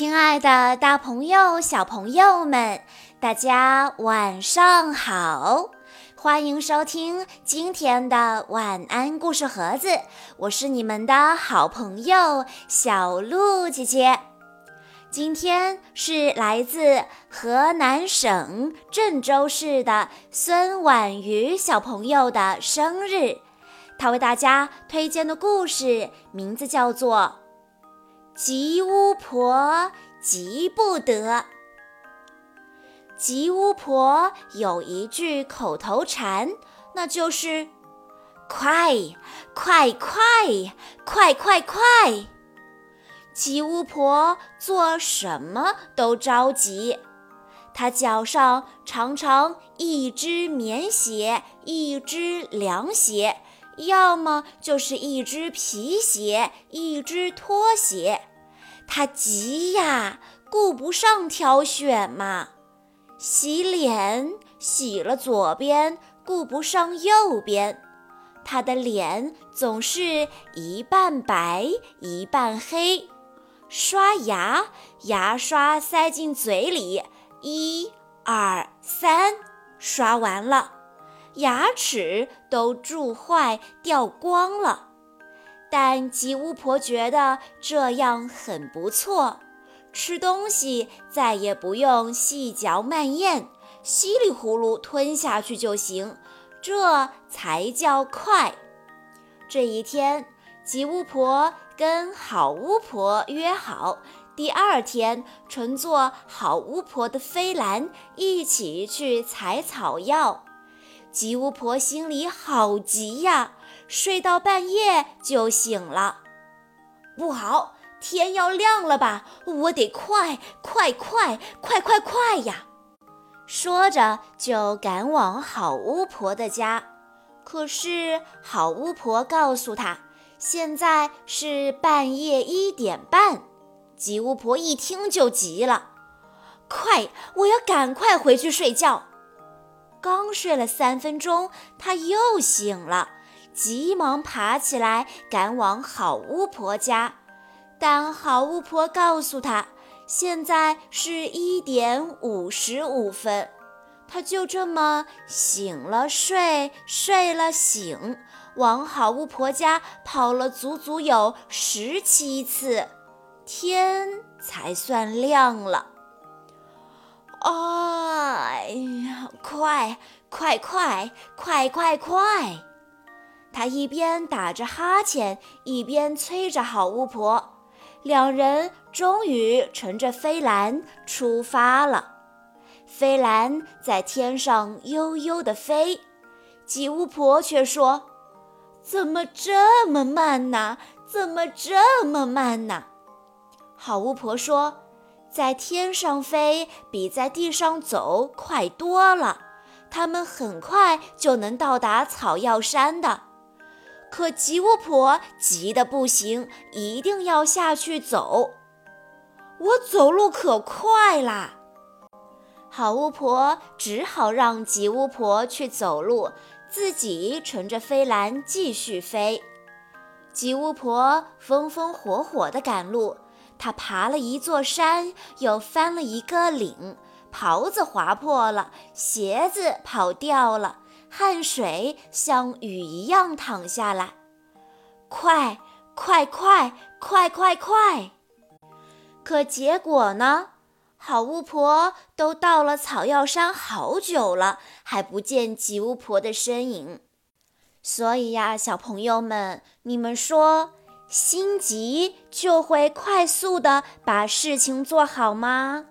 亲爱的，大朋友、小朋友们，大家晚上好！欢迎收听今天的晚安故事盒子，我是你们的好朋友小鹿姐姐。今天是来自河南省郑州市的孙婉瑜小朋友的生日，他为大家推荐的故事名字叫做。吉巫婆急不得。吉巫婆有一句口头禅，那就是“快快快快快快”。吉巫婆做什么都着急，她脚上常常一只棉鞋，一只凉鞋，要么就是一只皮鞋，一只拖鞋。他急呀，顾不上挑选嘛。洗脸洗了左边，顾不上右边。他的脸总是一半白一半黑。刷牙，牙刷塞进嘴里，一、二、三，刷完了，牙齿都蛀坏掉光了。但吉巫婆觉得这样很不错，吃东西再也不用细嚼慢咽，稀里呼噜吞下去就行，这才叫快。这一天，吉巫婆跟好巫婆约好，第二天乘坐好巫婆的飞兰一起去采草药。吉巫婆心里好急呀。睡到半夜就醒了，不好，天要亮了吧？我得快快快快快快呀！说着就赶往好巫婆的家。可是好巫婆告诉他，现在是半夜一点半。吉巫婆一听就急了，快，我要赶快回去睡觉。刚睡了三分钟，他又醒了。急忙爬起来，赶往好巫婆家，但好巫婆告诉他，现在是一点五十五分。他就这么醒了睡，睡了醒，往好巫婆家跑了足足有十七次，天才算亮了。哎呀，快快快快快快！他一边打着哈欠，一边催着好巫婆。两人终于乘着飞兰出发了。飞兰在天上悠悠地飞，吉巫婆却说：“怎么这么慢呢？怎么这么慢呢？”好巫婆说：“在天上飞比在地上走快多了，他们很快就能到达草药山的。”可吉巫婆急得不行，一定要下去走。我走路可快啦！好巫婆只好让吉巫婆去走路，自己乘着飞篮继续飞。吉巫婆风风火火地赶路，她爬了一座山，又翻了一个岭，袍子划破了，鞋子跑掉了。汗水像雨一样淌下来，快快快快快快！可结果呢？好巫婆都到了草药山好久了，还不见吉巫婆的身影。所以呀，小朋友们，你们说，心急就会快速的把事情做好吗？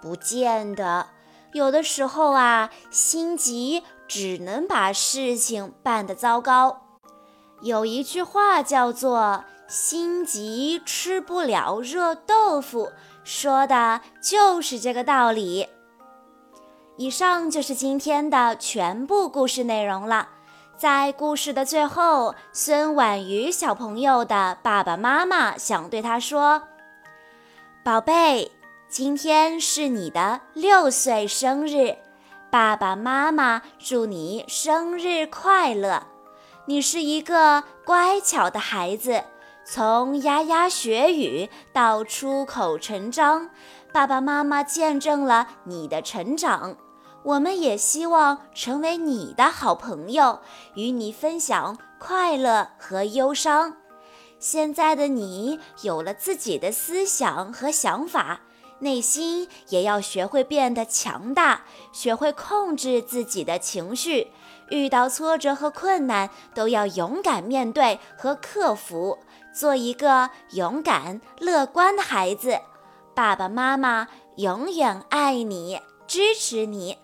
不见得，有的时候啊，心急。只能把事情办得糟糕。有一句话叫做“心急吃不了热豆腐”，说的就是这个道理。以上就是今天的全部故事内容了。在故事的最后，孙婉瑜小朋友的爸爸妈妈想对他说：“宝贝，今天是你的六岁生日。”爸爸妈妈祝你生日快乐！你是一个乖巧的孩子，从牙牙学语到出口成章，爸爸妈妈见证了你的成长。我们也希望成为你的好朋友，与你分享快乐和忧伤。现在的你有了自己的思想和想法，内心也要学会变得强大，学会控制自己的情绪。遇到挫折和困难，都要勇敢面对和克服，做一个勇敢乐观的孩子。爸爸妈妈永远爱你，支持你。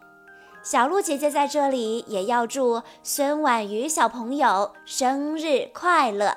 小鹿姐姐在这里也要祝孙婉瑜小朋友生日快乐。